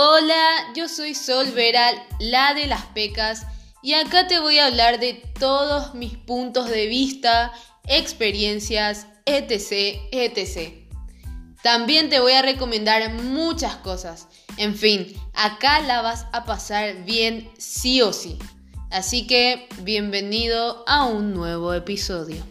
Hola, yo soy Sol Vera, la de las pecas, y acá te voy a hablar de todos mis puntos de vista, experiencias, etc, etc. También te voy a recomendar muchas cosas. En fin, acá la vas a pasar bien sí o sí. Así que bienvenido a un nuevo episodio.